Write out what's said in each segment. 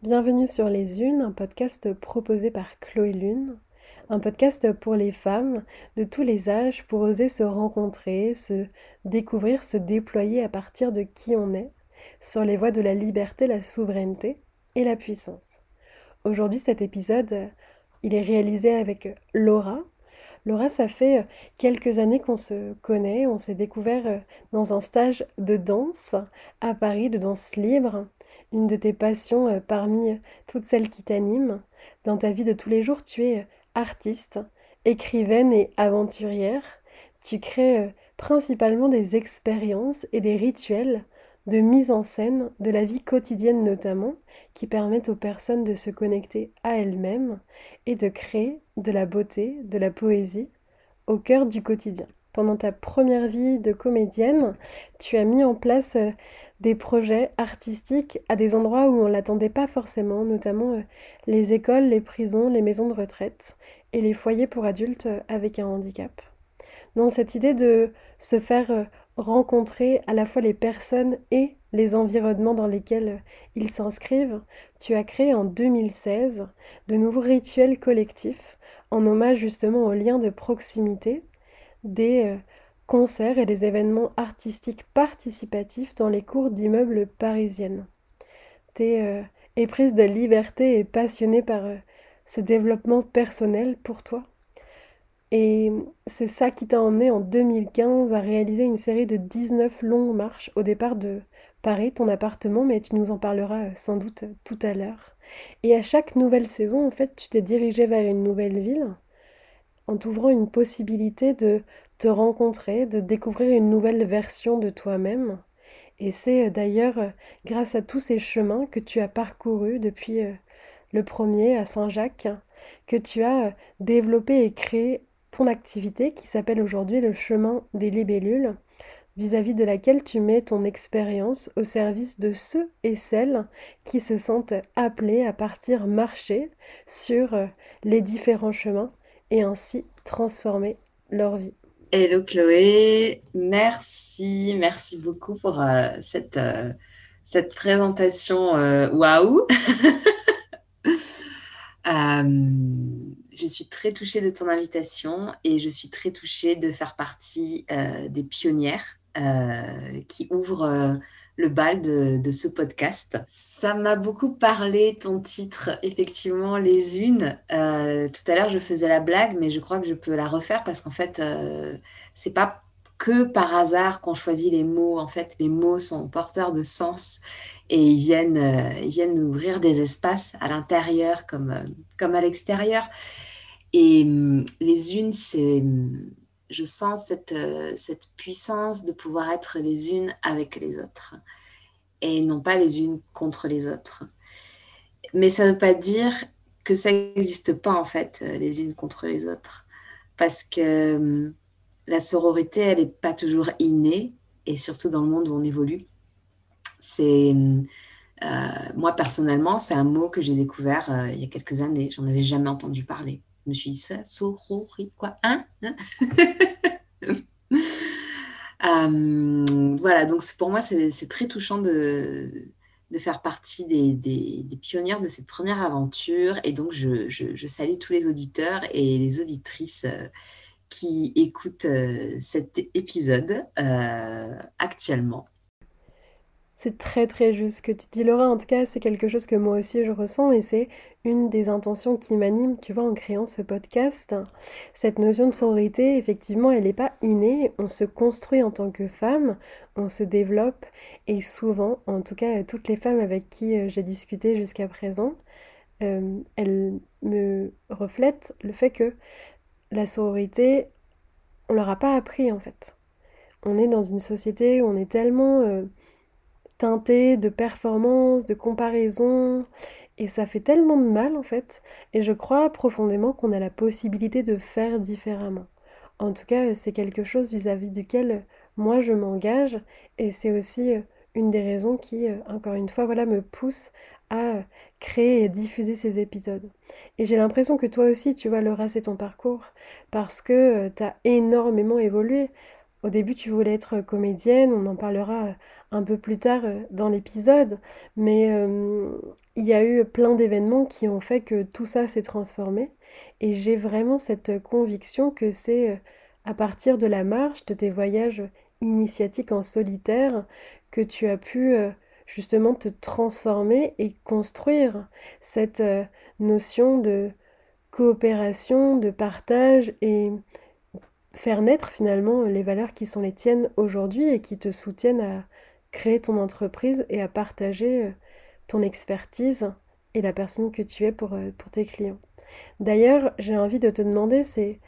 Bienvenue sur Les Unes, un podcast proposé par Chloé Lune, un podcast pour les femmes de tous les âges pour oser se rencontrer, se découvrir, se déployer à partir de qui on est, sur les voies de la liberté, la souveraineté et la puissance. Aujourd'hui, cet épisode, il est réalisé avec Laura. Laura, ça fait quelques années qu'on se connaît, on s'est découvert dans un stage de danse à Paris, de danse libre une de tes passions euh, parmi euh, toutes celles qui t'animent. Dans ta vie de tous les jours, tu es euh, artiste, écrivaine et aventurière. Tu crées principalement des expériences et des rituels de mise en scène de la vie quotidienne notamment, qui permettent aux personnes de se connecter à elles-mêmes et de créer de la beauté, de la poésie au cœur du quotidien. Pendant ta première vie de comédienne, tu as mis en place des projets artistiques à des endroits où on ne l'attendait pas forcément, notamment euh, les écoles, les prisons, les maisons de retraite et les foyers pour adultes euh, avec un handicap. Dans cette idée de se faire euh, rencontrer à la fois les personnes et les environnements dans lesquels ils s'inscrivent, tu as créé en 2016 de nouveaux rituels collectifs en hommage justement aux liens de proximité des concerts et des événements artistiques participatifs dans les cours d'immeubles parisiennes. Tu es euh, éprise de liberté et passionnée par euh, ce développement personnel pour toi. Et c'est ça qui t'a emmené en 2015 à réaliser une série de 19 longues marches au départ de Paris, ton appartement, mais tu nous en parleras euh, sans doute tout à l'heure. Et à chaque nouvelle saison, en fait, tu t'es dirigé vers une nouvelle ville en t'ouvrant une possibilité de te rencontrer, de découvrir une nouvelle version de toi-même. Et c'est euh, d'ailleurs euh, grâce à tous ces chemins que tu as parcourus depuis euh, le premier à Saint-Jacques que tu as développé et créé ton activité qui s'appelle aujourd'hui le chemin des libellules, vis-à-vis de laquelle tu mets ton expérience au service de ceux et celles qui se sentent appelés à partir marcher sur les différents chemins et ainsi transformer leur vie. Hello Chloé, merci, merci beaucoup pour euh, cette, euh, cette présentation euh, waouh. je suis très touchée de ton invitation et je suis très touchée de faire partie des pionnières qui ouvrent le bal de, ce podcast. Ça m'a beaucoup parlé, ton titre, effectivement, les unes. Euh, tout à l'heure, je faisais la blague, mais je crois que je peux la refaire parce qu'en fait, euh, c'est pas que par hasard qu'on choisit les mots. En fait, les mots sont porteurs de sens et ils viennent, euh, ils viennent ouvrir des espaces à l'intérieur comme, comme à l'extérieur. Et hum, les unes, c'est hum, je sens cette, euh, cette puissance de pouvoir être les unes avec les autres et non pas les unes contre les autres. Mais ça ne veut pas dire que ça n'existe pas en fait, euh, les unes contre les autres. Parce que hum, la sororité, elle n'est pas toujours innée, et surtout dans le monde où on évolue. C'est hum, euh, moi personnellement, c'est un mot que j'ai découvert il y a quelques années. J'en avais jamais entendu parler. Je me suis dit, ça, quoi, hein, hein euh, Voilà, donc pour moi, c'est très touchant de, faire partie des, pionnières de cette première aventure. Et donc, je, je, salue tous les auditeurs et les auditrices euh, qui écoutent euh, cet épisode actuellement. C'est très très juste ce que tu dis Laura, en tout cas c'est quelque chose que moi aussi je ressens et c'est une des intentions qui m'anime, tu vois, en créant ce podcast. Cette notion de sororité, effectivement, elle n'est pas innée, on se construit en tant que femme, on se développe et souvent, en tout cas toutes les femmes avec qui euh, j'ai discuté jusqu'à présent, euh, elles me reflètent le fait que la sororité, on leur a pas appris en fait. On est dans une société où on est tellement... Euh, teinté de performance, de comparaison, et ça fait tellement de mal en fait. Et je crois profondément qu'on a la possibilité de faire différemment. En tout cas, c'est quelque chose vis-à-vis duquel moi je m'engage, et c'est aussi euh, une des raisons qui, euh, encore une fois, voilà, me pousse à créer et diffuser ces épisodes. Et j'ai l'impression que toi aussi, tu vois, Laura, c'est ton parcours, parce que euh, tu as énormément évolué au début, tu voulais être comédienne, on en parlera un peu plus tard dans l'épisode, mais il y a eu plein d'événements qui ont fait que tout ça s'est transformé. Et j'ai vraiment cette conviction que c'est à partir de la marche, de tes voyages initiatiques en solitaire, que tu as pu justement te transformer et construire cette notion de coopération, de partage et faire naître finalement les valeurs qui sont les tiennes aujourd'hui et qui te soutiennent à créer ton entreprise et à partager euh, ton expertise et la personne que tu es pour, euh, pour tes clients. D'ailleurs, j'ai envie de te demander, c'est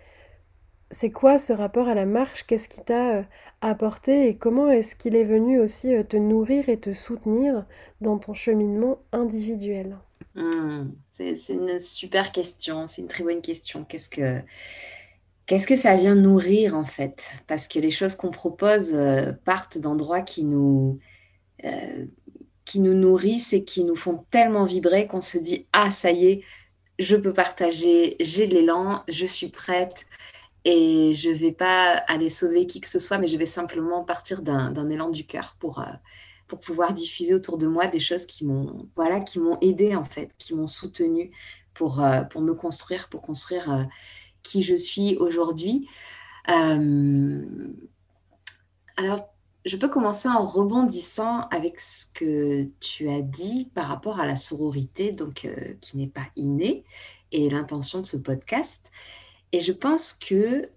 c'est quoi ce rapport à la marche? Qu'est-ce qui t'a euh, apporté et comment est-ce qu'il est venu aussi te nourrir et te soutenir dans ton cheminement individuel? Mmh, C'est une super question, c'est une très bonne question. Qu'est-ce que Qu'est-ce que ça vient nourrir en fait? Parce que les choses qu'on propose euh, partent d'endroits qui nous, euh, qui nous nourrissent et qui nous font tellement vibrer qu'on se dit Ah, ça y est, je peux partager, j'ai l'élan, je suis prête et je ne vais pas aller sauver qui que ce soit, mais je vais simplement partir d'un élan du cœur pour, euh, pour pouvoir diffuser autour de moi des choses qui m'ont voilà, qui m'ont aidé en fait, qui m'ont soutenu pour, pour me construire, pour construire qui je suis aujourd'hui. Euh, alors, je peux commencer en rebondissant avec ce que tu as dit par rapport à la sororité, donc euh, qui n'est pas innée, et l'intention de ce podcast. Et je pense que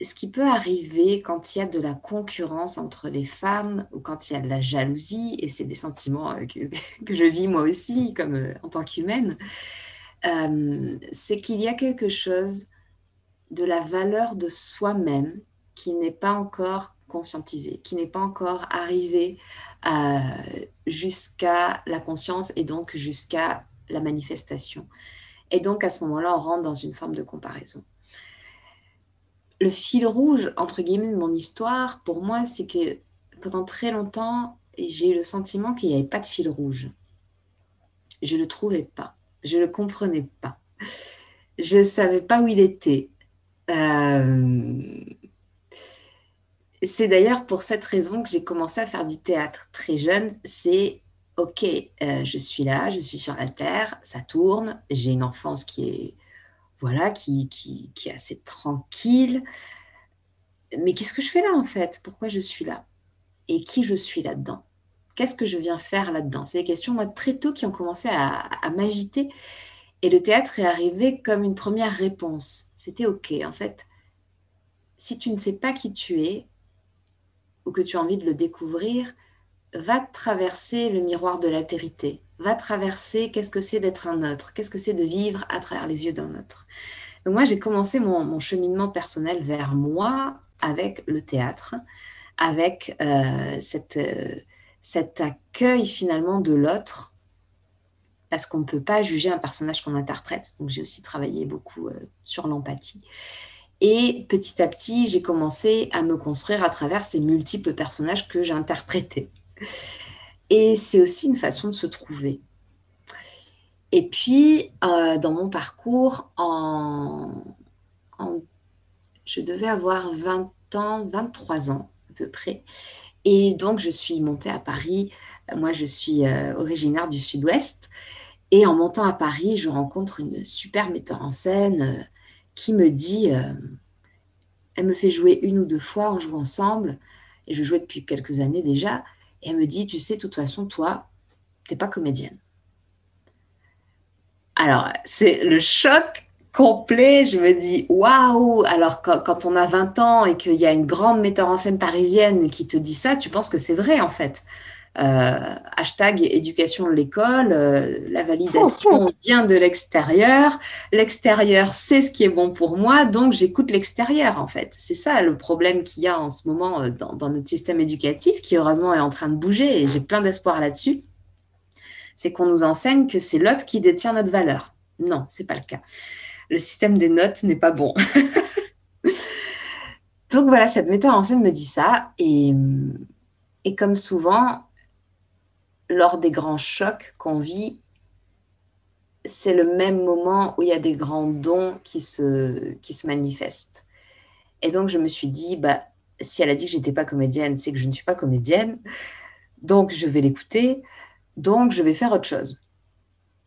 ce qui peut arriver quand il y a de la concurrence entre les femmes ou quand il y a de la jalousie, et c'est des sentiments euh, que, que, je vis moi aussi comme en tant qu'humaine, c'est qu'il y a quelque chose de la valeur de soi-même qui n'est pas encore conscientisée, qui n'est pas encore arrivée euh, jusqu'à la conscience et donc jusqu'à la manifestation. Et donc à ce moment-là, on rentre dans une forme de comparaison. Le fil rouge, entre guillemets, de mon histoire, pour moi, c'est que pendant très longtemps, j'ai eu le sentiment qu'il n'y avait pas de fil rouge. Je ne le trouvais pas. Je ne le comprenais pas. Je ne savais pas où il était. Euh, c'est d'ailleurs pour cette raison que j'ai commencé à faire du théâtre très jeune. C'est ok, euh, je suis là, je suis sur la terre, ça tourne, j'ai une enfance qui est voilà, qui, qui, qui est assez tranquille. Mais qu'est-ce que je fais là en fait? Pourquoi je suis là? Et qui je suis là-dedans? Qu'est-ce que je viens faire là-dedans? C'est des questions moi très tôt qui ont commencé à, à m'agiter. Et le théâtre est arrivé comme une première réponse. C'était OK. En fait, si tu ne sais pas qui tu es ou que tu as envie de le découvrir, va traverser le miroir de l'altérité. Va traverser qu'est-ce que c'est d'être un autre, qu'est-ce que c'est de vivre à travers les yeux d'un autre? Donc moi, j'ai commencé mon, cheminement personnel vers moi avec le théâtre, avec euh, cette, euh, cet accueil finalement de l'autre parce qu'on ne peut pas juger un personnage qu'on interprète. Donc j'ai aussi travaillé beaucoup euh, sur l'empathie. Et petit à petit, j'ai commencé à me construire à travers ces multiples personnages que j'interprétais. Et c'est aussi une façon de se trouver. Et puis, euh, dans mon parcours, en, je devais avoir 20 ans, 23 ans à peu près. Et donc, je suis montée à Paris. Moi, je suis euh, originaire du sud-ouest. Et en montant à Paris, je rencontre une super metteur en scène euh, qui me dit, euh, elle me fait jouer une ou deux fois, on joue ensemble, et je jouais depuis quelques années déjà, et elle me dit, tu sais, de toute façon, toi, t'es pas comédienne. Alors, c'est le choc complet. Je me dis, waouh Alors, quand, quand, on a 20 ans et qu'il y a une grande metteur en scène parisienne qui te dit ça, tu penses que c'est vrai, en fait. Euh, hashtag éducation de l'école, euh, la validation vient de l'extérieur, l'extérieur c'est ce qui est bon pour moi, donc j'écoute l'extérieur en fait. C'est ça le problème qu'il y a en ce moment euh, dans, dans, notre système éducatif qui heureusement est en train de bouger et j'ai plein d'espoir là-dessus. C'est qu'on nous enseigne que c'est l'autre qui détient notre valeur. Non, c'est pas le cas. Le système des notes n'est pas bon. donc voilà, cette méthode en scène me dit ça et, et comme souvent, lors des grands chocs qu'on vit, c'est le même moment où il y a des grands dons qui se, qui se manifestent. Et donc, je me suis dit, bah, si elle a dit que j'étais pas comédienne, c'est que je ne suis pas comédienne. Donc, je vais l'écouter. Donc, je vais faire autre chose.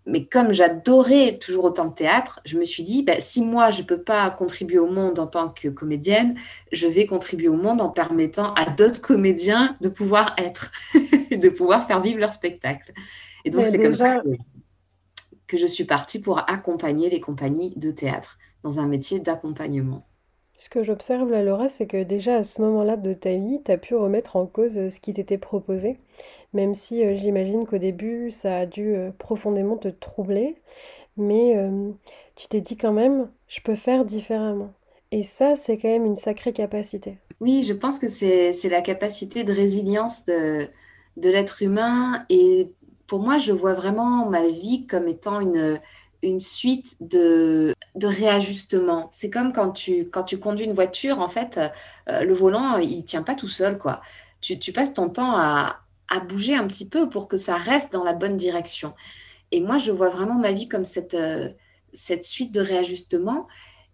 Mais comme j'adorais toujours autant de théâtre, je me suis dit, bah, si moi, je ne peux pas contribuer au monde en tant que comédienne, je vais contribuer au monde en permettant à d'autres comédiens de pouvoir être, de pouvoir faire vivre leur spectacle. Et donc, c'est comme ça que je suis partie pour accompagner les compagnies de théâtre dans un métier d'accompagnement. Ce que j'observe là, Laura, c'est que déjà à ce moment-là de ta vie, tu as pu remettre en cause euh, ce qui t'était proposé, même si euh, j'imagine qu'au début, ça a dû euh, profondément te troubler, mais tu t'es dit quand même, je peux faire différemment. Et ça, c'est quand même une sacrée capacité. Oui, je pense que c'est la capacité de résilience de, de l'être humain. Et pour moi, je vois vraiment ma vie comme étant une, une suite de, de réajustements. C'est comme quand tu, quand tu conduis une voiture, en fait, euh, le volant, il tient pas tout seul, quoi. Tu, passes ton temps à, à, bouger un petit peu pour que ça reste dans la bonne direction. Et moi, je vois vraiment ma vie comme cette, euh, cette suite de réajustements.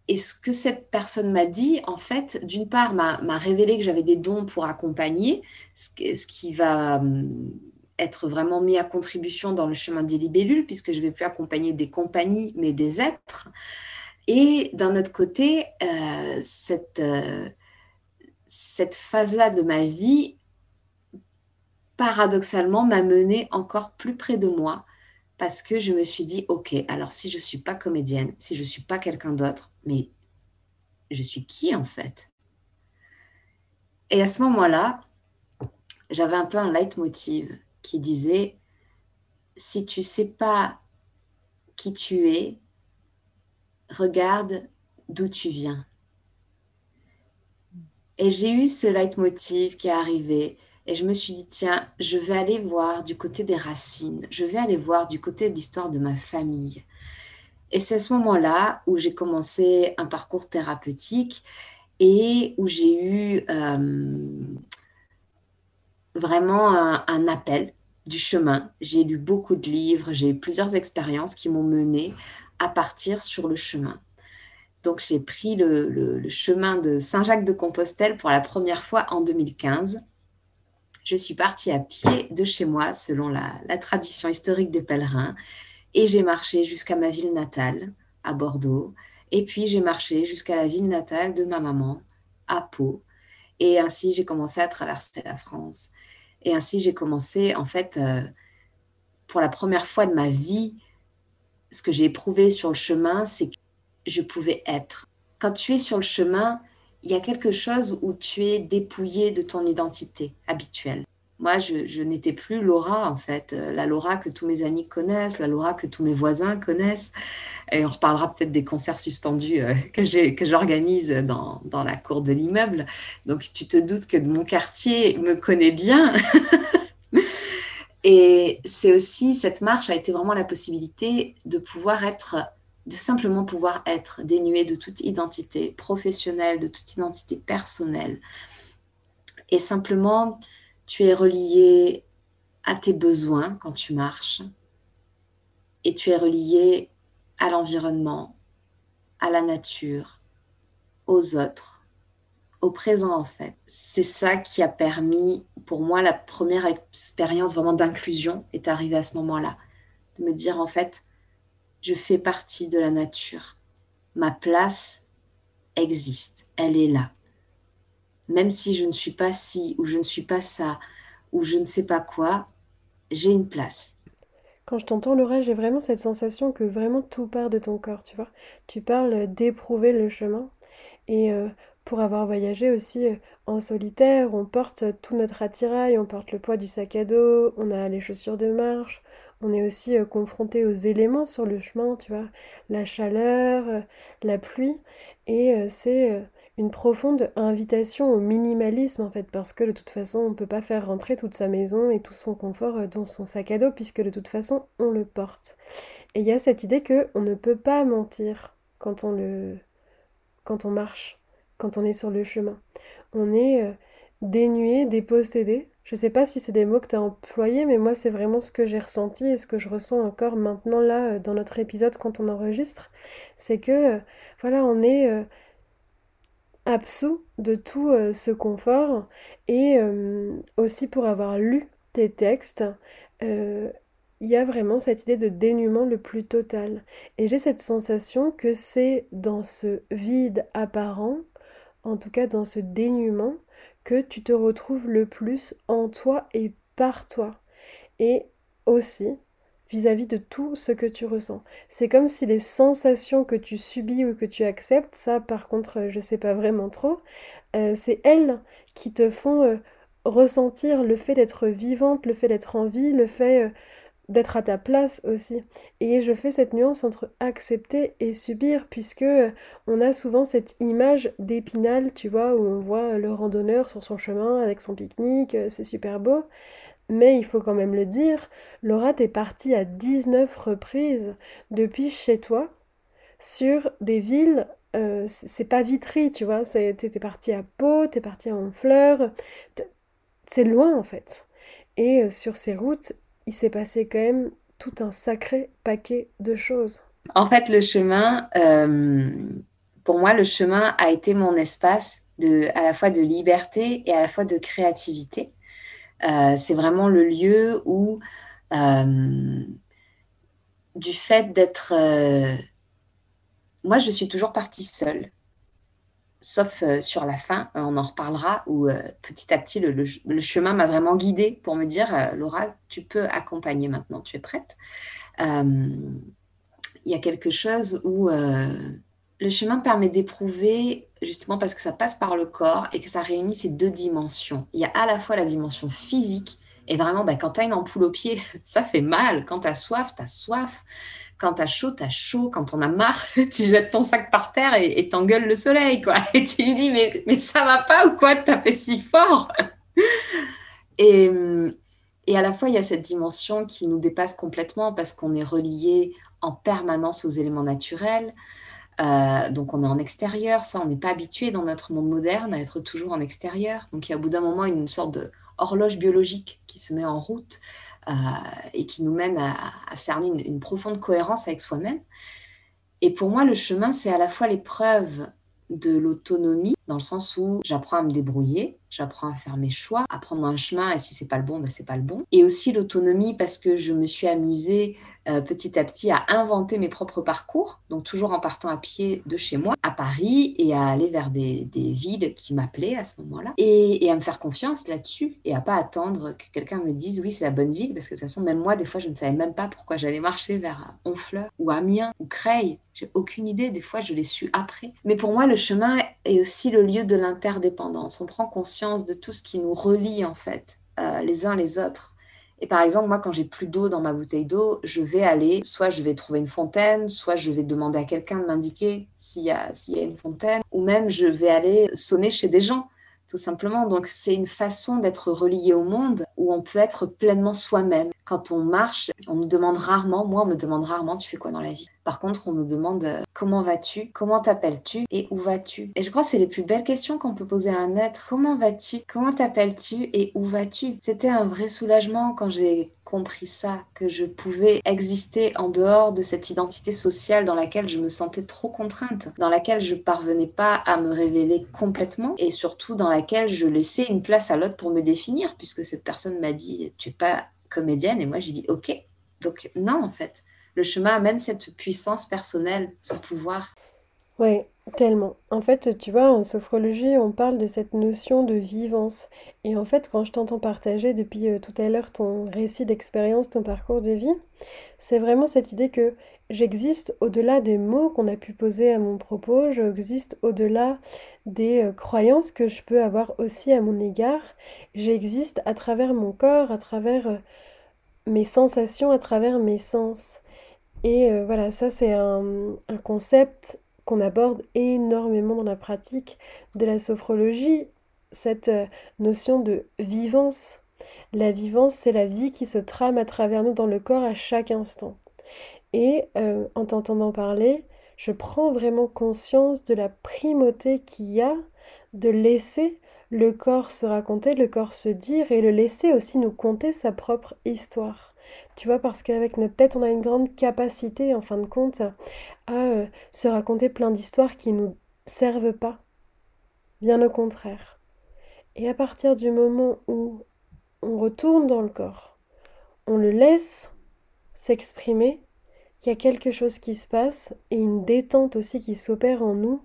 Et ce que cette personne m'a dit, en fait, d'une part, m'a révélé que j'avais des dons pour accompagner, ce, ce qui va hum, être vraiment mis à contribution dans le chemin des libellules, puisque je ne vais plus accompagner des compagnies, mais des êtres. Et d'un autre côté, euh, cette, euh, cette phase-là de ma vie, paradoxalement, m'a menée encore plus près de moi, parce que je me suis dit, OK, alors si je ne suis pas comédienne, si je ne suis pas quelqu'un d'autre, mais je suis qui en fait? Et à ce moment-là, j'avais un peu un leitmotiv qui disait Si tu sais pas qui tu es, regarde d'où tu viens. Et j'ai eu ce leitmotiv qui est arrivé. Et je me suis dit, tiens, je vais aller voir du côté des racines, je vais aller voir du côté de l'histoire de ma famille. Et c'est à ce moment-là où j'ai commencé un parcours thérapeutique et où j'ai eu euh, vraiment un, appel du chemin. J'ai lu beaucoup de livres, j'ai eu plusieurs expériences qui m'ont mené à partir sur le chemin. Donc j'ai pris le, chemin de Saint-Jacques-de-Compostelle pour la première fois en 2015. Je suis partie à pied de chez moi selon la tradition historique des pèlerins et j'ai marché jusqu'à ma ville natale, à Bordeaux. Et puis j'ai marché jusqu'à la ville natale de ma maman, à Pau. Et ainsi j'ai commencé à traverser la France. Et ainsi, j'ai commencé, en fait, euh, pour la première fois de ma vie, ce que j'ai éprouvé sur le chemin, c'est que je pouvais être. Quand tu es sur le chemin, il y a quelque chose où tu es dépouillé de ton identité habituelle. Moi, je, n'étais plus Laura, en fait, euh, la Laura que tous mes amis connaissent, la Laura que tous mes voisins connaissent. Et on reparlera peut-être des concerts suspendus euh, que j'organise dans, dans, la cour de l'immeuble. Donc, tu te doutes que mon quartier me connaît bien. Et c'est aussi, cette marche a été vraiment la possibilité de pouvoir être, de simplement pouvoir être dénué de toute identité professionnelle, de toute identité personnelle. Et simplement tu es relié à tes besoins quand tu marches et tu es relié à l'environnement, à la nature, aux autres, au présent en fait. C'est ça qui a permis, pour moi, la première expérience vraiment d'inclusion est arrivée à ce moment-là, de me dire en fait, je fais partie de la nature. Ma place existe, elle est là même si je ne suis pas ci ou je ne suis pas ça ou je ne sais pas quoi, j'ai une place. Quand je t'entends, Laura, j'ai vraiment cette sensation que vraiment tout part de ton corps, tu vois. Tu parles d'éprouver le chemin. Et euh, pour avoir voyagé aussi euh, en solitaire, on porte tout notre attirail, on porte le poids du sac à dos, on a les chaussures de marche, on est aussi euh, confronté aux éléments sur le chemin, tu vois, la chaleur, la pluie. Et c'est une profonde invitation au minimalisme en fait, parce que de toute façon on ne peut pas faire rentrer toute sa maison et tout son confort euh, dans son sac à dos, puisque de toute façon on le porte. Et il y a cette idée que on ne peut pas mentir quand on le quand on marche, quand on est sur le chemin. On est euh, dénué, dépossédé. Je sais pas si c'est des mots que tu as employés, mais moi c'est vraiment ce que j'ai ressenti et ce que je ressens encore maintenant là euh, dans notre épisode quand on enregistre. C'est que voilà, on est absous de tout euh, ce confort et euh, aussi pour avoir lu tes textes, euh, il y a vraiment cette idée de dénuement le plus total. Et j'ai cette sensation que c'est dans ce vide apparent, en tout cas dans ce dénuement, que tu te retrouves le plus en toi et par toi. Et aussi vis-à-vis de tout ce que tu ressens. C'est comme si les sensations que tu subis ou que tu acceptes, ça par contre je sais pas vraiment trop, euh, c'est elles qui te font euh, ressentir le fait d'être vivante, le fait d'être en vie, le fait euh, d'être à ta place aussi. Et je fais cette nuance entre accepter et subir, puisque on a souvent cette image d'épinal, tu vois, où on voit le randonneur sur son chemin avec son pique-nique, c'est super beau. Mais il faut quand même le dire, Laura, t'es partie à 19 reprises depuis chez toi sur des villes, euh, c'est pas Vitry, tu vois, t'es partie à Pau, t'es partie à Honfleur, c'est loin en fait. Et euh, sur ces routes, il s'est passé quand même tout un sacré paquet de choses. En fait, le chemin, euh, pour moi, le chemin a été mon espace de, à la fois de liberté et à la fois de créativité. Euh, c'est vraiment le lieu où, euh, du fait d'être... Euh, moi, je suis toujours partie seule, sauf sur la fin, on en reparlera, où petit à petit, le, chemin m'a vraiment guidée pour me dire, Laura, tu peux accompagner maintenant, tu es prête. Il y a quelque chose où le chemin permet d'éprouver, justement parce que ça passe par le corps et que ça réunit ces deux dimensions. Il y a à la fois la dimension physique, et vraiment, bah, quand tu as une ampoule au pied, ça fait mal. Quand tu as soif, tu as soif. Quand tu as chaud, tu as chaud. Quand on a marre, tu jettes ton sac par terre et t'engueules le soleil. quoi. Et tu lui dis, mais, mais ça va pas ou quoi de taper si fort? Et, et à la fois, il y a cette dimension qui nous dépasse complètement parce qu'on est relié en permanence aux éléments naturels. Euh, donc on est en extérieur, ça on n'est pas habitué dans notre monde moderne à être toujours en extérieur. Donc il y a au bout d'un moment une sorte d'horloge biologique qui se met en route euh, et qui nous mène à, cerner une, profonde cohérence avec soi-même. Et pour moi le chemin c'est à la fois l'épreuve de l'autonomie dans le sens où j'apprends à me débrouiller, j'apprends à faire mes choix, à prendre un chemin et si c'est pas le bon, ben c'est pas le bon. Et aussi l'autonomie parce que je me suis amusée euh, petit à petit à inventer mes propres parcours, donc toujours en partant à pied de chez moi, à Paris, et à aller vers des, villes qui m'appelaient à ce moment-là, et, à me faire confiance là-dessus, et à pas attendre que quelqu'un me dise oui, c'est la bonne ville, parce que de toute façon, même moi, des fois, je ne savais même pas pourquoi j'allais marcher vers Honfleur, ou Amiens, ou Creil. J'ai aucune idée, des fois, je l'ai su après. Mais pour moi, le chemin est aussi le lieu de l'interdépendance. On prend conscience de tout ce qui nous relie, en fait, euh, les uns les autres. Et par exemple, moi, quand j'ai plus d'eau dans ma bouteille d'eau, je vais aller, soit je vais trouver une fontaine, soit je vais demander à quelqu'un de m'indiquer s'il y, a, s'il y a une fontaine, ou même je vais aller sonner chez des gens, tout simplement. Donc c'est une façon d'être relié au monde où on peut être pleinement soi-même. Quand on marche, on nous demande rarement, moi on me demande rarement, tu fais quoi dans la vie? Par contre, on me demande euh, comment vas-tu, comment t'appelles-tu? Et où vas-tu? Et je crois que c'est les plus belles questions qu'on peut poser à un être. Comment vas-tu? Comment t'appelles-tu? Et où vas-tu? C'était un vrai soulagement quand j'ai compris ça, que je pouvais exister en dehors de cette identité sociale dans laquelle je me sentais trop contrainte, dans laquelle je parvenais pas à me révéler complètement et surtout dans laquelle je laissais une place à l'autre pour me définir puisque cette personne m'a dit tu es pas comédienne? Et moi j'ai dit ok. Donc non en fait, le chemin amène cette puissance personnelle, ce pouvoir. Ouais, tellement. En fait, tu vois, en sophrologie, on parle de cette notion de vivance. Et en fait, quand je t'entends partager depuis euh, tout à l'heure ton récit d'expérience, ton parcours de vie, c'est vraiment cette idée que j'existe au-delà des mots qu'on a pu poser à mon propos, j'existe au-delà des euh, croyances que je peux avoir aussi à mon égard, j'existe à travers mon corps, à travers euh, mes sensations, à travers mes sens. Et euh, voilà, ça c'est un, concept qu'on aborde énormément dans la pratique de la sophrologie, cette notion de vivance. La vivance, c'est la vie qui se trame à travers nous dans le corps à chaque instant. Et euh, en t'entendant parler, je prends vraiment conscience de la primauté qu'il y a de laisser le corps se raconter, le corps se dire et le laisser aussi nous conter sa propre histoire. Tu vois, parce qu'avec notre tête, on a une grande capacité, en fin de compte, à euh, se raconter plein d'histoires qui nous servent pas. Bien au contraire. Et à partir du moment où on retourne dans le corps, on le laisse s'exprimer, il y a quelque chose qui se passe et une détente aussi qui s'opère en nous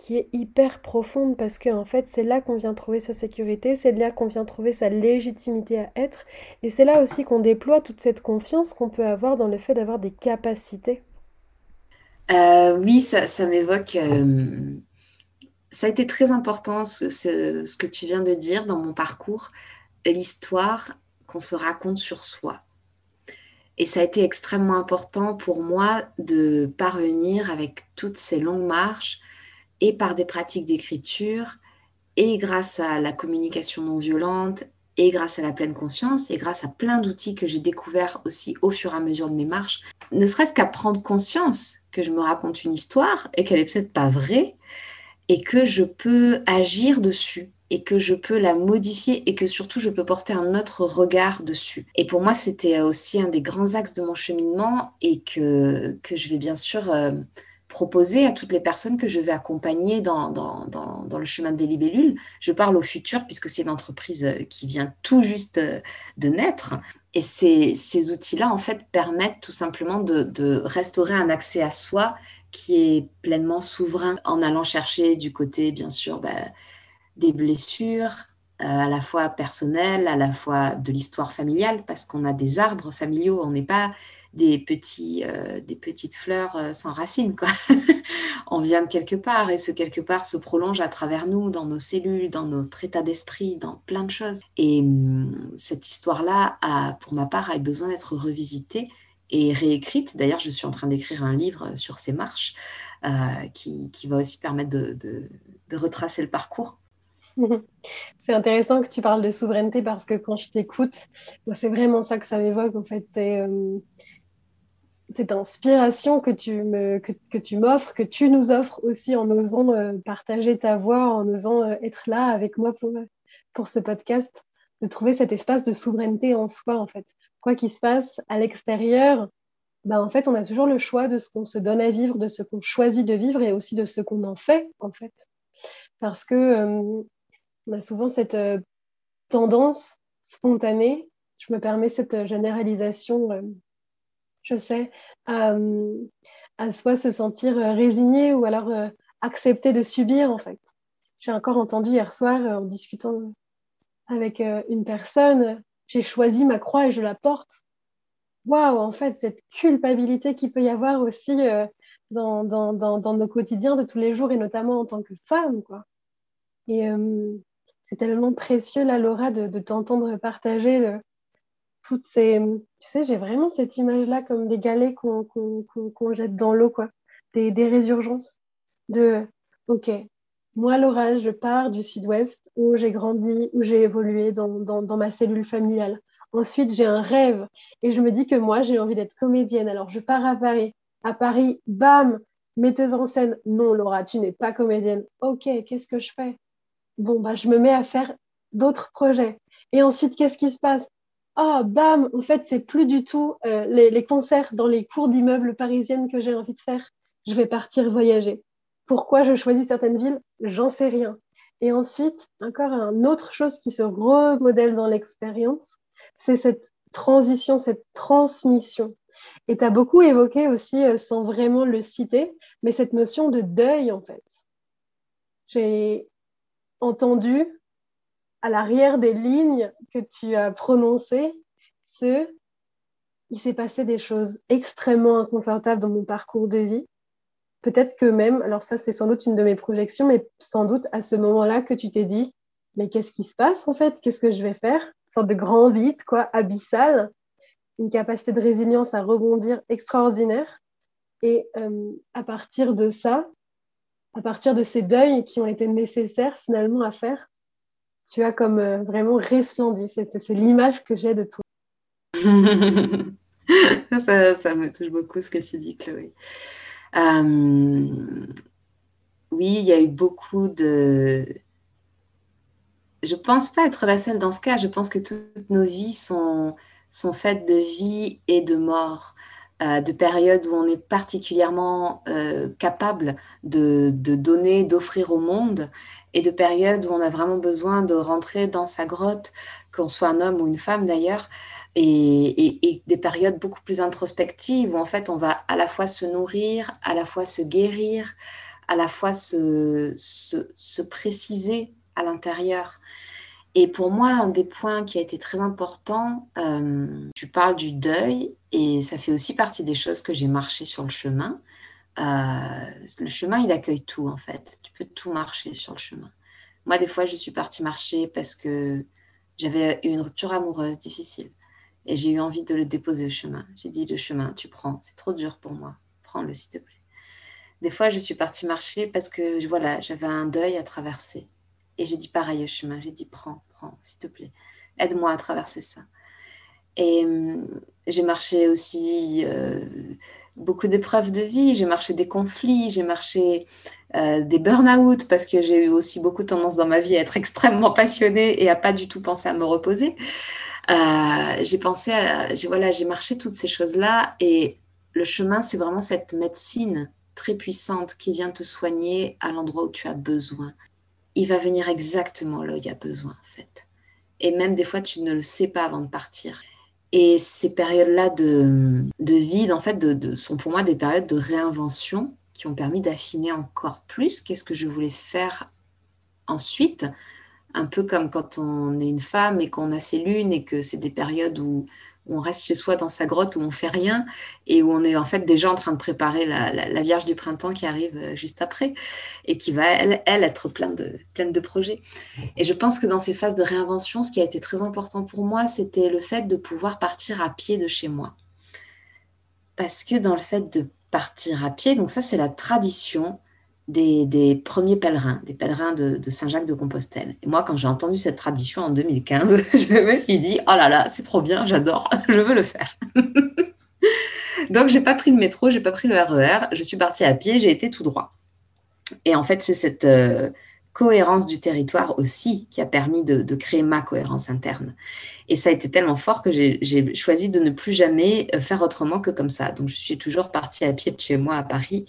qui est hyper profonde parce que en fait c'est là qu'on vient trouver sa sécurité, c'est là qu'on vient trouver sa légitimité à être et c'est là aussi qu'on déploie toute cette confiance qu'on peut avoir dans le fait d'avoir des capacités. Euh, oui, ça, m'évoque. Euh, ça a été très important ce, que tu viens de dire dans mon parcours, l'histoire qu'on se raconte sur soi. Et ça a été extrêmement important pour moi de parvenir avec toutes ces longues marches et par des pratiques d'écriture, et grâce à la communication non violente, et grâce à la pleine conscience, et grâce à plein d'outils que j'ai découverts aussi au fur et à mesure de mes marches, ne serait-ce qu'à prendre conscience que je me raconte une histoire et qu'elle est peut-être pas vraie, et que je peux agir dessus et que je peux la modifier et que surtout je peux porter un autre regard dessus. Et pour moi, c'était aussi un des grands axes de mon cheminement et que, que je vais bien sûr euh, proposer à toutes les personnes que je vais accompagner dans, le chemin des libellules. Je parle au futur puisque c'est une entreprise euh, qui vient tout juste euh, de naître. Et ces, outils-là, en fait, permettent tout simplement de, de, restaurer un accès à soi qui est pleinement souverain en allant chercher du côté, bien sûr, bah, des blessures, euh, à la fois personnelles, à la fois de l'histoire familiale, parce qu'on a des arbres familiaux, on n'est pas des, petits, euh, des petites fleurs euh, sans racines. Quoi. on vient de quelque part et ce quelque part se prolonge à travers nous, dans nos cellules, dans notre état d'esprit, dans plein de choses. Et hum, cette histoire-là, pour ma part, a besoin d'être revisitée et réécrite. D'ailleurs, je suis en train d'écrire un livre sur ces marches qui, qui, va aussi permettre de, de retracer le parcours. C'est intéressant que tu parles de souveraineté parce que quand je t'écoute, c'est vraiment ça que ça m'évoque. En fait, c'est euh, cette inspiration que tu me, que, tu m'offres, que tu nous offres aussi en osant euh, partager ta voix, en osant euh, être là avec moi pour, pour ce podcast, de trouver cet espace de souveraineté en soi, en fait. Quoi qu'il se passe à l'extérieur, ben, en fait, on a toujours le choix de ce qu'on se donne à vivre, de ce qu'on choisit de vivre et aussi de ce qu'on en fait, en fait. Parce que on a souvent cette euh, tendance spontanée, je me permets cette euh, généralisation, euh, je sais, à, soit se sentir résigné ou alors accepter de subir en fait. J'ai encore entendu hier soir en discutant avec une personne, j'ai choisi ma croix et je la porte. Waouh, en fait, cette culpabilité qu'il peut y avoir aussi dans, dans, dans, nos quotidiens de tous les jours et notamment en tant que femme, quoi. Et, c'est tellement précieux, là, Laura, de, t'entendre partager euh, toutes ces. Tu sais, j'ai vraiment cette image-là comme des galets qu'on jette dans l'eau. Des, résurgences. De, OK, moi, Laura, je pars du sud-ouest où j'ai grandi, où j'ai évolué dans, ma cellule familiale. Ensuite, j'ai un rêve et je me dis que moi, j'ai envie d'être comédienne. Alors, je pars à Paris. À Paris, bam, metteuse en scène. Non, Laura, tu n'es pas comédienne. Ok, qu'est-ce que je fais? Bon, bah, je me mets à faire d'autres projets. Et ensuite, qu'est-ce qui se passe? Ah, bam, en fait, c'est plus du tout euh, les, concerts dans les cours d'immeubles parisiennes que j'ai envie de faire. Je vais partir voyager. Pourquoi je choisis certaines villes? J'en sais rien. Et ensuite, encore une autre chose qui se remodèle dans l'expérience, c'est cette transition, cette transmission. Et tu as beaucoup évoqué aussi, euh, sans vraiment le citer, mais cette notion de deuil, en fait. J'ai entendu à l'arrière des lignes que tu as prononcées ce il s'est passé des choses extrêmement inconfortables dans mon parcours de vie. Peut-être que même, alors ça c'est sans doute une de mes projections, mais sans doute à ce moment-là que tu t'es dit, mais qu'est-ce qui se passe en fait? Qu'est-ce que je vais faire? Une sorte de grand vide, quoi, abyssal, une capacité de résilience à rebondir extraordinaire. Et euh, à partir de ça, à partir de ces deuils qui ont été nécessaires finalement à faire, tu as comme euh, vraiment resplendi. C'est l'image que j'ai de toi. ça, me touche beaucoup ce que tu dis, Chloé. Euh, oui, il y a eu beaucoup de... Je pense pas être la seule dans ce cas. Je pense que toutes nos vies sont, sont faites de vie et de mort. Euh, de périodes où on est particulièrement euh, capable de, donner, d'offrir au monde, et de périodes où on a vraiment besoin de rentrer dans sa grotte, qu'on soit un homme ou une femme d'ailleurs, et, des périodes beaucoup plus introspectives où en fait on va à la fois se nourrir, à la fois se guérir, à la fois se, se préciser à l'intérieur. Et pour moi, un des points qui a été très important, euh, tu parles du deuil, et ça fait aussi partie des choses que j'ai marché sur le chemin. Euh, le chemin, il accueille tout, en fait. Tu peux tout marcher sur le chemin. Moi, des fois, je suis partie marcher parce que j'avais eu une rupture amoureuse difficile. Et j'ai eu envie de le déposer au chemin. J'ai dit, le chemin, tu prends. C'est trop dur pour moi. Prends-le, s'il te plaît. Des fois, je suis partie marcher parce que voilà, j'avais un deuil à traverser. Et j'ai dit pareil au chemin. J'ai dit prends, prends, s'il te plaît. Aide-moi à traverser ça. Et hum, j'ai marché aussi euh, beaucoup d'épreuves de vie. J'ai marché des conflits, j'ai marché euh, des burn-out parce que j'ai eu aussi beaucoup tendance dans ma vie à être extrêmement passionnée et à pas du tout penser à me reposer. Euh, j'ai pensé voilà, j'ai marché toutes ces choses-là et le chemin, c'est vraiment cette médecine très puissante qui vient te soigner à l'endroit où tu as besoin il va venir exactement là où il y a besoin, en fait. Et même des fois, tu ne le sais pas avant de partir. Et ces périodes-là de, de, vide, en fait, de, sont pour moi des périodes de réinvention qui ont permis d'affiner encore plus qu'est-ce que je voulais faire ensuite. Un peu comme quand on est une femme et qu'on a ses lunes et que c'est des périodes où on reste chez soi dans sa grotte où on fait rien et où on est en fait déjà en train de préparer la, Vierge du printemps qui arrive euh, juste après et qui va elle, être pleine de, pleine de projets. Et je pense que dans ces phases de réinvention, ce qui a été très important pour moi, c'était le fait de pouvoir partir à pied de chez moi. Parce que dans le fait de partir à pied, donc ça c'est la tradition des, premiers pèlerins, des pèlerins de, Saint-Jacques de Compostelle. Et moi, quand j'ai entendu cette tradition en 2015, je me suis dit, oh là là, c'est trop bien, j'adore, je veux le faire. Donc, j'ai pas pris le métro, j'ai pas pris le RER, e je suis partie à pied, j'ai été tout droit. Et en fait, c'est cette euh, cohérence du territoire aussi qui a permis de, de, créer ma cohérence interne. Et ça a été tellement fort que j'ai choisi de ne plus jamais euh, faire autrement que comme ça. Donc, je suis toujours partie à pied de chez moi à Paris.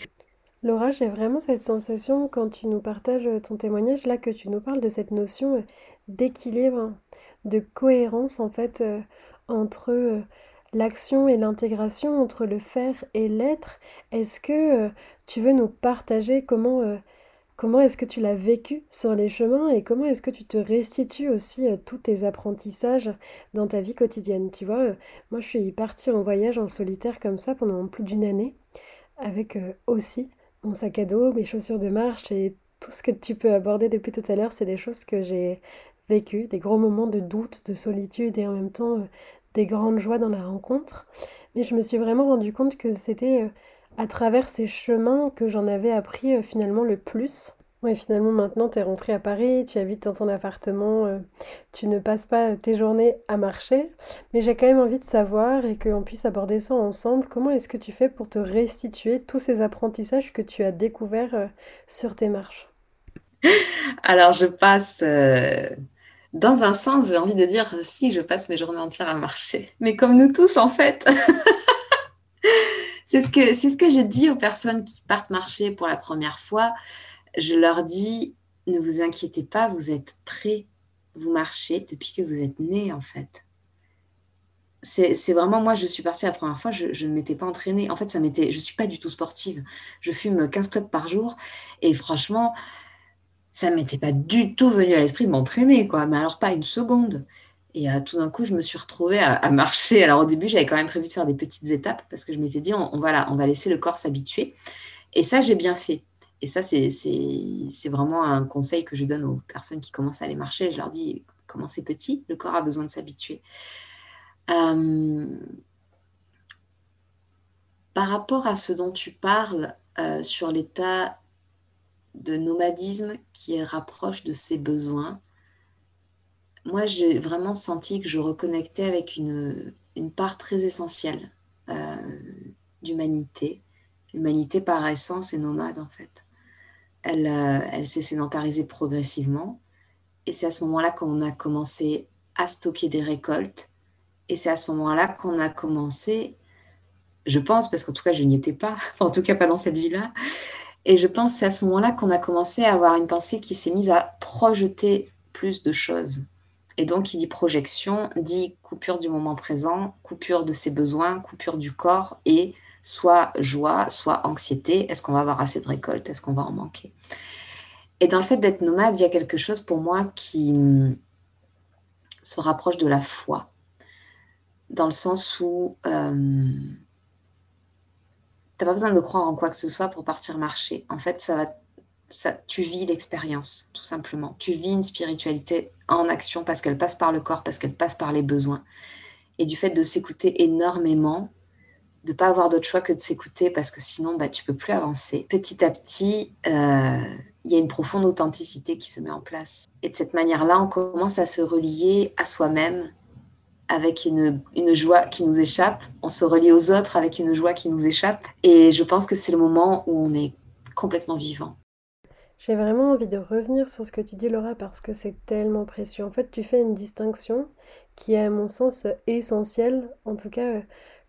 Laura, j'ai vraiment cette sensation quand tu nous partages ton témoignage, là que tu nous parles de cette notion euh, d'équilibre, de cohérence en fait euh, entre euh, l'action et l'intégration, entre le faire et l'être. Est-ce que tu veux nous partager comment, comment est-ce que tu l'as vécu sur les chemins et comment est-ce que tu te restitues aussi tous tes apprentissages dans ta vie quotidienne? Tu vois, moi je suis partie en voyage en solitaire comme ça pendant plus d'une année avec aussi mon sac à dos, mes chaussures de marche et tout ce que tu peux aborder depuis tout à l'heure, c'est des choses que j'ai vécues, des gros moments de doute, de solitude et en même temps euh, des grandes joies dans la rencontre. Mais je me suis vraiment rendu compte que c'était euh, à travers ces chemins que j'en avais appris euh, finalement le plus. Ouais, finalement, maintenant, tu es rentré à Paris, tu habites dans ton appartement, euh, tu ne passes pas tes journées à marcher, mais j'ai quand même envie de savoir et qu'on puisse aborder ça ensemble. Comment est-ce que tu fais pour te restituer tous ces apprentissages que tu as découverts euh, sur tes marches? Alors, je passe, euh, dans un sens, j'ai envie de dire, si, je passe mes journées entières à marcher, mais comme nous tous, en fait. C'est ce que, c'est ce que je dis aux personnes qui partent marcher pour la première fois je leur dis, ne vous inquiétez pas, vous êtes prêts, vous marchez depuis que vous êtes né en fait. C'est vraiment moi, je suis partie la première fois, je, ne m'étais pas entraînée. En fait, ça m'était, je suis pas du tout sportive. Je fume 15 clubs par jour et franchement, ça m'était pas du tout venu à l'esprit de m'entraîner, quoi. Mais alors pas une seconde. Et euh, tout d'un coup, je me suis retrouvée à, marcher. Alors au début, j'avais quand même prévu de faire des petites étapes parce que je m'étais dit, on, on va laisser le corps s'habituer. Et ça, j'ai bien fait. Et ça, c'est vraiment un conseil que je donne aux personnes qui commencent à aller marcher. Je leur dis, commencez petit, le corps a besoin de s'habituer. Euh, par rapport à ce dont tu parles euh, sur l'état de nomadisme qui rapproche de ses besoins, moi j'ai vraiment senti que je reconnectais avec une, une part très essentielle euh, d'humanité. L'humanité par essence est nomade en fait. Euh, elle, s'est sédentarisée progressivement. Et c'est à ce moment-là qu'on a commencé à stocker des récoltes. Et c'est à ce moment-là qu'on a commencé Je pense, parce qu'en tout cas, je n'y étais pas, en tout cas pas dans cette vie-là. Et je pense que c'est à ce moment-là qu'on a commencé à avoir une pensée qui s'est mise à projeter plus de choses. Et donc, qui dit projection, dit coupure du moment présent, coupure de ses besoins, coupure du corps et soit joie, soit anxiété. Est-ce qu'on va avoir assez de récolte? Est-ce qu'on va en manquer? Et dans le fait d'être nomade, il y a quelque chose pour moi qui se rapproche de la foi, dans le sens où euh, tu n'as pas besoin de croire en quoi que ce soit pour partir marcher. En fait, ça va, ça, tu vis l'expérience, tout simplement. Tu vis une spiritualité en action parce qu'elle passe par le corps, parce qu'elle passe par les besoins. Et du fait de s'écouter énormément, de pas avoir d'autre choix que de s'écouter parce que sinon bah, tu peux plus avancer. Petit à petit, euh, il y a une profonde authenticité qui se met en place. Et de cette manière-là, on commence à se relier à soi-même avec une, une, joie qui nous échappe. On se relie aux autres avec une joie qui nous échappe. Et je pense que c'est le moment où on est complètement vivant. J'ai vraiment envie de revenir sur ce que tu dis, Laura, parce que c'est tellement précieux. En fait, tu fais une distinction qui est, à mon sens, essentielle, en tout cas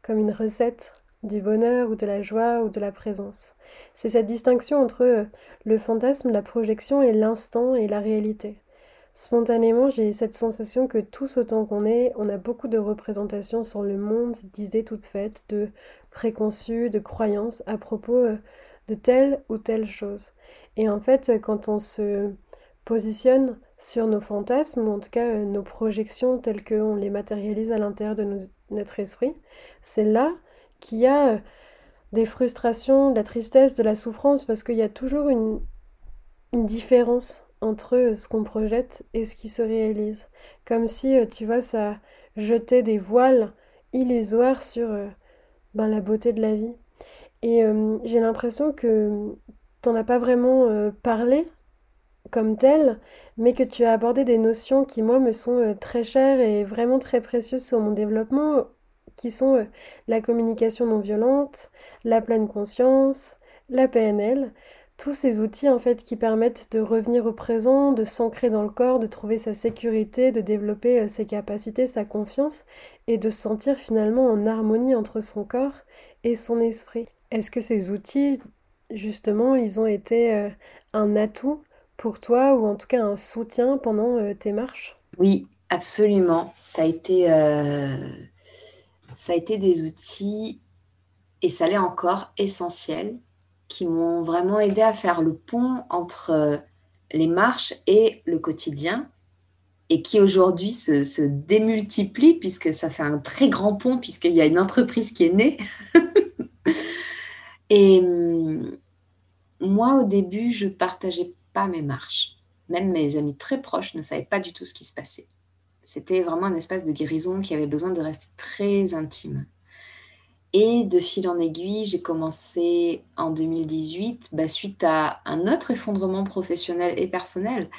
comme une recette du bonheur ou de la joie ou de la présence. C'est cette distinction entre euh, le fantasme, la projection et l'instant et la réalité. Spontanément, j'ai cette sensation que tous autant qu'on est, on a beaucoup de représentations sur le monde, d'idées toutes faites, de préconçus, de croyances à propos euh, de telle ou telle chose. Et en fait, quand on se positionne sur nos fantasmes, ou en tout cas euh, nos projections telles qu'on les matérialise à l'intérieur de notre esprit, c'est là qu'il y a euh, des frustrations, de la tristesse, de la souffrance, parce qu'il y a toujours une, différence entre euh, ce qu'on projette et ce qui se réalise. Comme si, euh, tu vois, ça jetait des voiles illusoires sur ben, la beauté de la vie. Et j'ai l'impression que t'en as pas vraiment parlé comme tel, mais que tu as abordé des notions qui, moi, me sont très chères et vraiment très précieuses sur mon développement qui sont euh, la communication non violente, la pleine conscience, la PNL, tous ces outils en fait qui permettent de revenir au présent, de s'ancrer dans le corps, de trouver sa sécurité, de développer euh, ses capacités, sa confiance et de se sentir finalement en harmonie entre son corps et son esprit. Est-ce que ces outils, justement, ils ont été euh, un atout pour toi ou en tout cas un soutien pendant tes marches? Oui, absolument. Ça a été ça a été des outils, et ça l'est encore, essentiels, qui m'ont vraiment aidé à faire le pont entre euh, les marches et le quotidien, et qui aujourd'hui se, se démultiplie, puisque ça fait un très grand pont, puisqu'il y a une entreprise qui est née. et hum, moi, au début, je partageais pas mes marches. Même mes amis très proches ne savaient pas du tout ce qui se passait. C'était vraiment un espace de guérison qui avait besoin de rester très intime. Et de fil en aiguille, j'ai commencé en 2018, bah, suite à un autre effondrement professionnel et personnel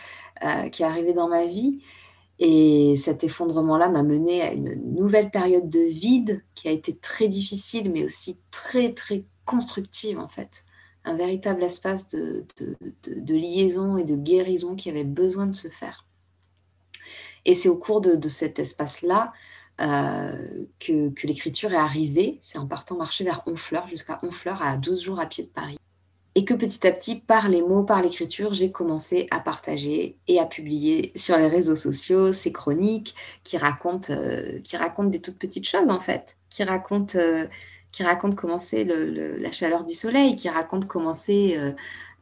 euh, qui est arrivé dans ma vie. Et cet effondrement-là m'a mené à une nouvelle période de vide qui a été très difficile, mais aussi très, très constructive en fait. Un véritable espace de, liaison et de guérison qui avait besoin de se faire. Et c'est au cours de, cet espace-là euh, que, l'écriture est arrivée. C'est en partant marcher vers Honfleur, jusqu'à Honfleur, à 12 jours à pied de Paris. Et que petit à petit, par les mots, par l'écriture, j'ai commencé à partager et à publier sur les réseaux sociaux ces chroniques qui racontent, euh, qui racontent des toutes petites choses, en fait, qui racontent, euh, qui racontent comment c'est la chaleur du soleil, qui racontent comment c'est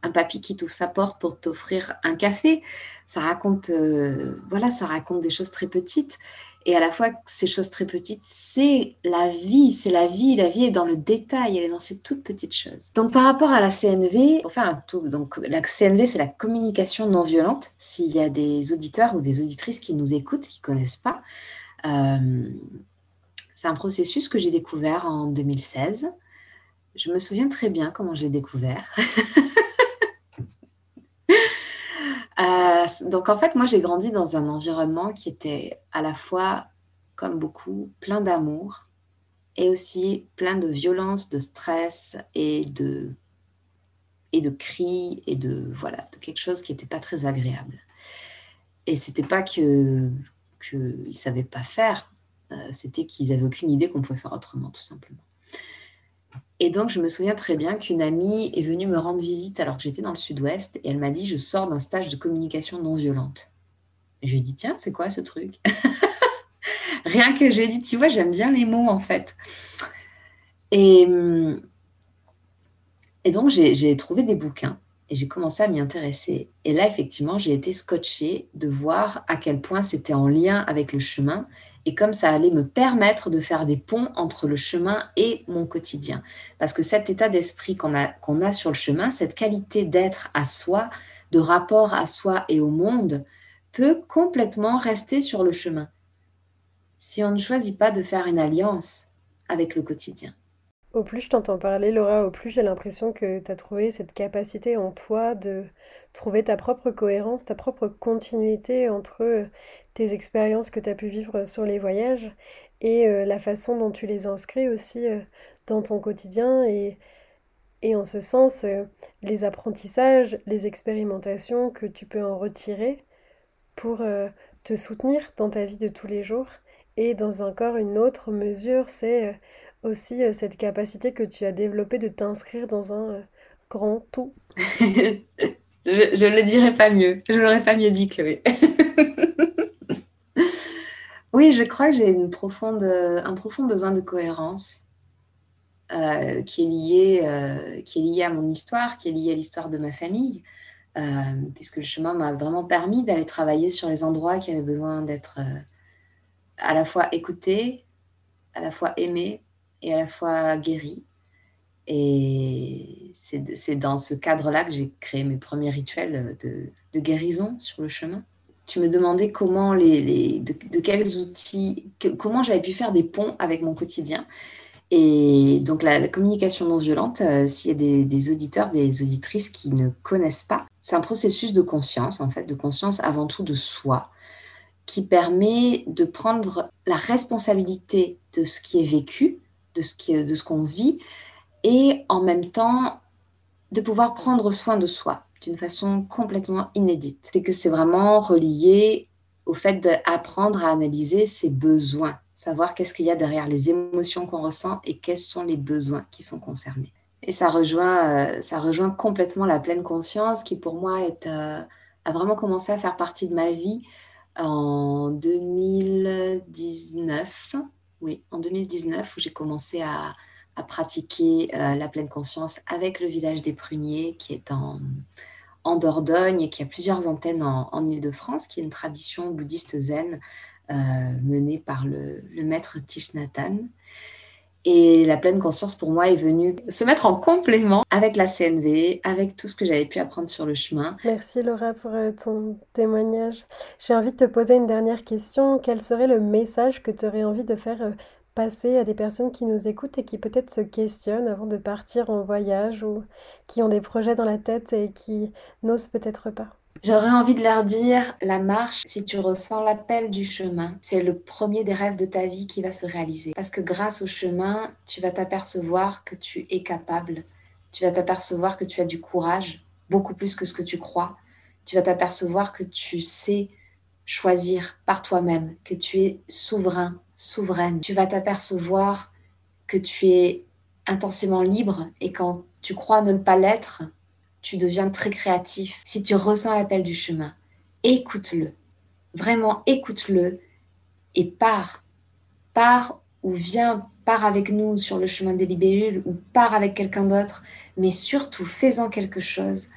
un papy qui t'ouvre sa porte pour t'offrir un café. Ça raconte, euh, voilà, ça raconte des choses très petites. Et à la fois, ces choses très petites, c'est la vie, c'est la vie. La vie est dans le détail, elle est dans ces toutes petites choses. Donc, par rapport à la CNV, pour faire un tour, donc la CNV, c'est la communication non violente. S'il y a des auditeurs ou des auditrices qui nous écoutent, qui connaissent pas, euh, c'est un processus que j'ai découvert en 2016. Je me souviens très bien comment je l'ai découvert. Euh, donc en fait, moi j'ai grandi dans un environnement qui était à la fois, comme beaucoup, plein d'amour et aussi plein de violence, de stress et de et de cris et de voilà de quelque chose qui n'était pas très agréable. Et c'était pas que qu'ils savaient pas faire, c'était qu'ils avaient aucune idée qu'on pouvait faire autrement, tout simplement. Et donc, je me souviens très bien qu'une amie est venue me rendre visite alors que j'étais dans le sud-ouest et elle m'a dit Je sors d'un stage de communication non violente. Et je lui ai dit Tiens, c'est quoi ce truc? Rien que j'ai dit Tu vois, j'aime bien les mots en fait. Et, et donc, j'ai trouvé des bouquins et j'ai commencé à m'y intéresser. Et là, effectivement, j'ai été scotchée de voir à quel point c'était en lien avec le chemin et comme ça allait me permettre de faire des ponts entre le chemin et mon quotidien. Parce que cet état d'esprit qu'on a, qu'on a sur le chemin, cette qualité d'être à soi, de rapport à soi et au monde, peut complètement rester sur le chemin si on ne choisit pas de faire une alliance avec le quotidien. Au plus je t'entends parler, Laura, au plus j'ai l'impression que tu as trouvé cette capacité en toi de trouver ta propre cohérence, ta propre continuité entre tes expériences que tu as pu vivre sur les voyages et euh, la façon dont tu les inscris aussi euh, dans ton quotidien et, et en ce sens, euh, les apprentissages, les expérimentations que tu peux en retirer pour te soutenir dans ta vie de tous les jours. Et dans encore une autre mesure, c'est aussi cette capacité que tu as développée de t'inscrire dans un grand tout. je ne le dirais pas mieux. Je l'aurais pas mieux dit, Chloé. oui, je crois que j'ai euh, un profond besoin de cohérence qui, est lié, qui est lié à mon histoire, qui est lié à l'histoire de ma famille. puisque le chemin m'a vraiment permis d'aller travailler sur les endroits qui avaient besoin d'être à la fois écoutés, à la fois aimés et à la fois guéri. Et c'est dans ce cadre-là que j'ai créé mes premiers rituels de, guérison sur le chemin. Tu me demandais comment les, de, quels outils, comment j'avais pu faire des ponts avec mon quotidien. Et donc la, communication non violente, euh, s'il y a des, des, auditeurs, des auditrices qui ne connaissent pas, c'est un processus de conscience, en fait, de conscience avant tout de soi, qui permet de prendre la responsabilité de ce qui est vécu de ce qui, de ce qu'on vit et en même temps de pouvoir prendre soin de soi d'une façon complètement inédite. C'est que c'est vraiment relié au fait d'apprendre à analyser ses besoins, savoir qu'est-ce qu'il y a derrière les émotions qu'on ressent et quels sont les besoins qui sont concernés. Et ça rejoint, euh, ça rejoint complètement la pleine conscience qui pour moi euh, a vraiment commencé à faire partie de ma vie en 2019 oui, en 2019, où j'ai commencé à, pratiquer euh, la pleine conscience avec le village des Pruniers, qui est en, Dordogne et qui a plusieurs antennes en, en Ile-de-France, qui est une tradition bouddhiste zen euh, menée par le, maître Thich et la pleine conscience pour moi est venue se mettre en complément avec la CNV, avec tout ce que j'avais pu apprendre sur le chemin. Merci Laura pour euh, ton témoignage. J'ai envie de te poser une dernière question. Quel serait le message que tu aurais envie de faire euh, passer à des personnes qui nous écoutent et qui peut-être se questionnent avant de partir en voyage ou qui ont des projets dans la tête et qui n'osent peut-être pas J'aurais envie de leur dire, la marche, si tu ressens l'appel du chemin, c'est le premier des rêves de ta vie qui va se réaliser. Parce que grâce au chemin, tu vas t'apercevoir que tu es capable. Tu vas t'apercevoir que tu as du courage, beaucoup plus que ce que tu crois. Tu vas t'apercevoir que tu sais choisir par toi-même, que tu es souverain, souveraine. Tu vas t'apercevoir que tu es intensément libre et quand tu crois ne pas l'être, tu deviens très créatif. Si tu ressens l'appel du chemin, écoute-le. Vraiment, écoute-le et pars. Pars ou viens, pars avec nous sur le chemin des libellules ou pars avec quelqu'un d'autre. Mais surtout, fais-en quelque chose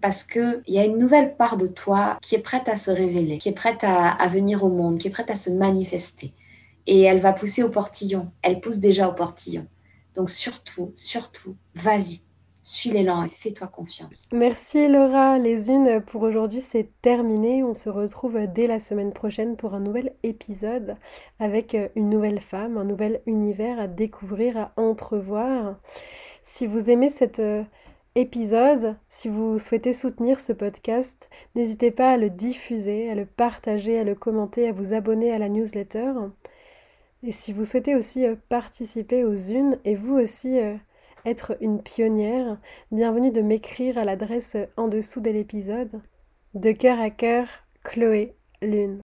parce qu'il y a une nouvelle part de toi qui est prête à se révéler, qui est prête à, à, venir au monde, qui est prête à se manifester. Et elle va pousser au portillon. Elle pousse déjà au portillon. Donc surtout, surtout, vas-y, suis l'élan et fais-toi confiance. Merci Laura. Les unes pour aujourd'hui, c'est terminé. On se retrouve dès la semaine prochaine pour un nouvel épisode avec une nouvelle femme, un nouvel univers à découvrir, à entrevoir. Si vous aimez cet euh, épisode, si vous souhaitez soutenir ce podcast, n'hésitez pas à le diffuser, à le partager, à le commenter, à vous abonner à la newsletter. Et si vous souhaitez aussi euh, participer aux unes et vous aussi euh, être une pionnière, bienvenue de m'écrire à l'adresse en dessous de l'épisode. De cœur à cœur, Chloé Lune.